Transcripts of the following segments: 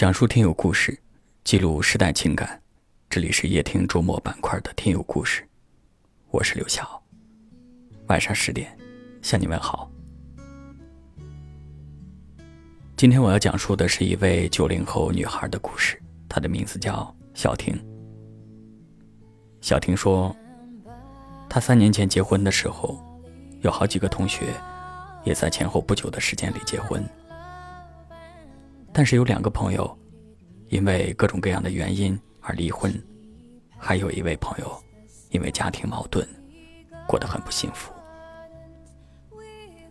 讲述听友故事，记录时代情感。这里是夜听周末板块的听友故事，我是刘晓。晚上十点，向你问好。今天我要讲述的是一位九零后女孩的故事，她的名字叫小婷。小婷说，她三年前结婚的时候，有好几个同学也在前后不久的时间里结婚。但是有两个朋友，因为各种各样的原因而离婚，还有一位朋友，因为家庭矛盾，过得很不幸福。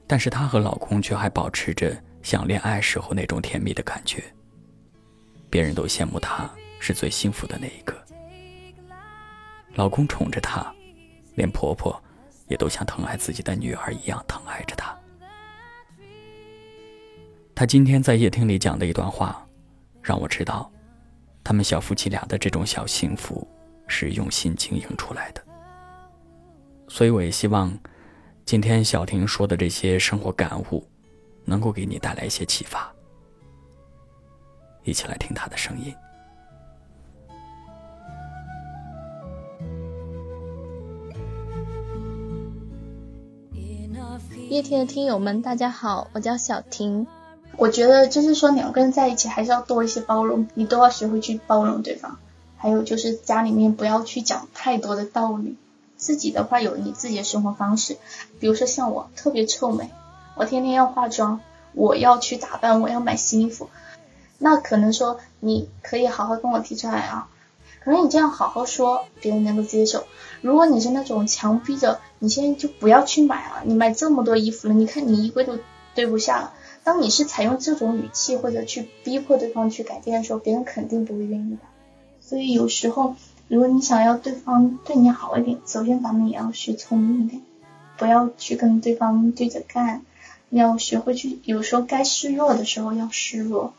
但是她和老公却还保持着像恋爱时候那种甜蜜的感觉。别人都羡慕她是最幸福的那一个。老公宠着她，连婆婆也都像疼爱自己的女儿一样疼爱着她。他今天在夜听里讲的一段话，让我知道，他们小夫妻俩的这种小幸福是用心经营出来的。所以我也希望，今天小婷说的这些生活感悟，能够给你带来一些启发。一起来听她的声音。夜听的听友们，大家好，我叫小婷。我觉得就是说两个人在一起还是要多一些包容，你都要学会去包容对方。还有就是家里面不要去讲太多的道理，自己的话有你自己的生活方式。比如说像我特别臭美，我天天要化妆，我要去打扮，我要买新衣服。那可能说你可以好好跟我提出来啊，可能你这样好好说，别人能够接受。如果你是那种强逼着，你现在就不要去买了，你买这么多衣服了，你看你衣柜都堆不下了。当你是采用这种语气或者去逼迫对方去改变的时候，别人肯定不会愿意的。所以有时候，如果你想要对方对你好一点，首先咱们也要学聪明一点，不要去跟对方对着干，要学会去有时候该示弱的时候要示弱，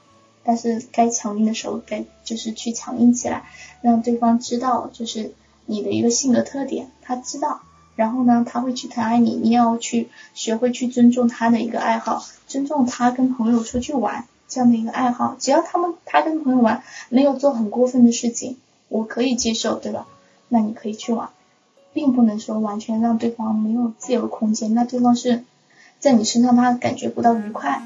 但是该强硬的时候该就是去强硬起来，让对方知道就是你的一个性格特点，他知道。然后呢，他会去疼爱你，你要去学会去尊重他的一个爱好，尊重他跟朋友出去玩这样的一个爱好。只要他们他跟朋友玩没有做很过分的事情，我可以接受，对吧？那你可以去玩，并不能说完全让对方没有自由空间。那对方是在你身上他感觉不到愉快，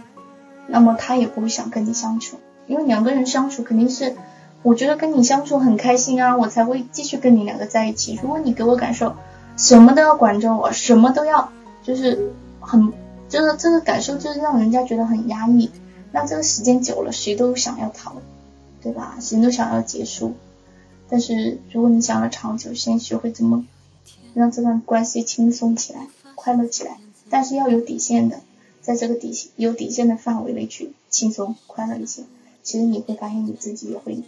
那么他也不会想跟你相处。因为两个人相处肯定是，我觉得跟你相处很开心啊，我才会继续跟你两个在一起。如果你给我感受。什么都要管着我，什么都要，就是很，就是这个感受，就是让人家觉得很压抑。那这个时间久了，谁都想要逃，对吧？谁都想要结束。但是如果你想要长久，先学会怎么让这段关系轻松起来、快乐起来。但是要有底线的，在这个底线有底线的范围内去轻松快乐一些。其实你会发现你自己也会比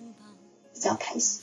较开心。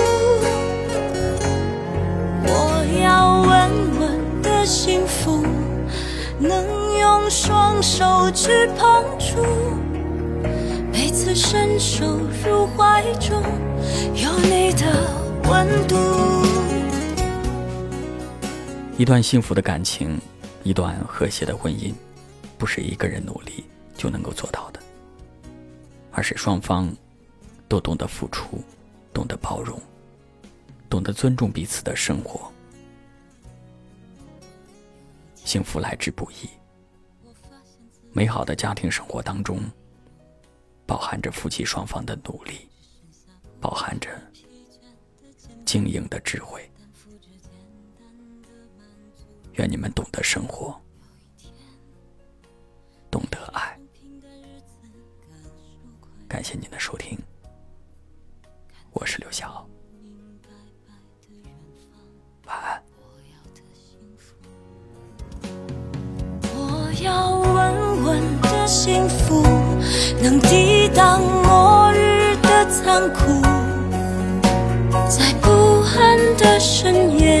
去碰触，每次伸手入怀中有你的温度。一段幸福的感情，一段和谐的婚姻，不是一个人努力就能够做到的，而是双方都懂得付出，懂得包容，懂得尊重彼此的生活。幸福来之不易，美好的家庭生活当中，包含着夫妻双方的努力，包含着经营的智慧。愿你们懂得生活，懂得爱。感谢您的收听，我是刘晓。晚安。我要的幸福。能抵挡末日的残酷，在不安的深夜，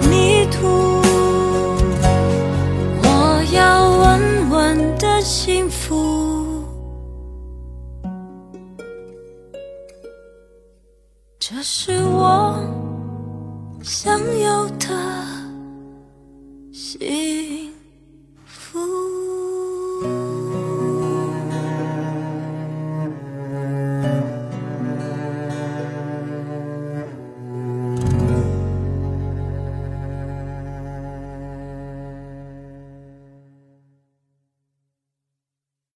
这是我想要的幸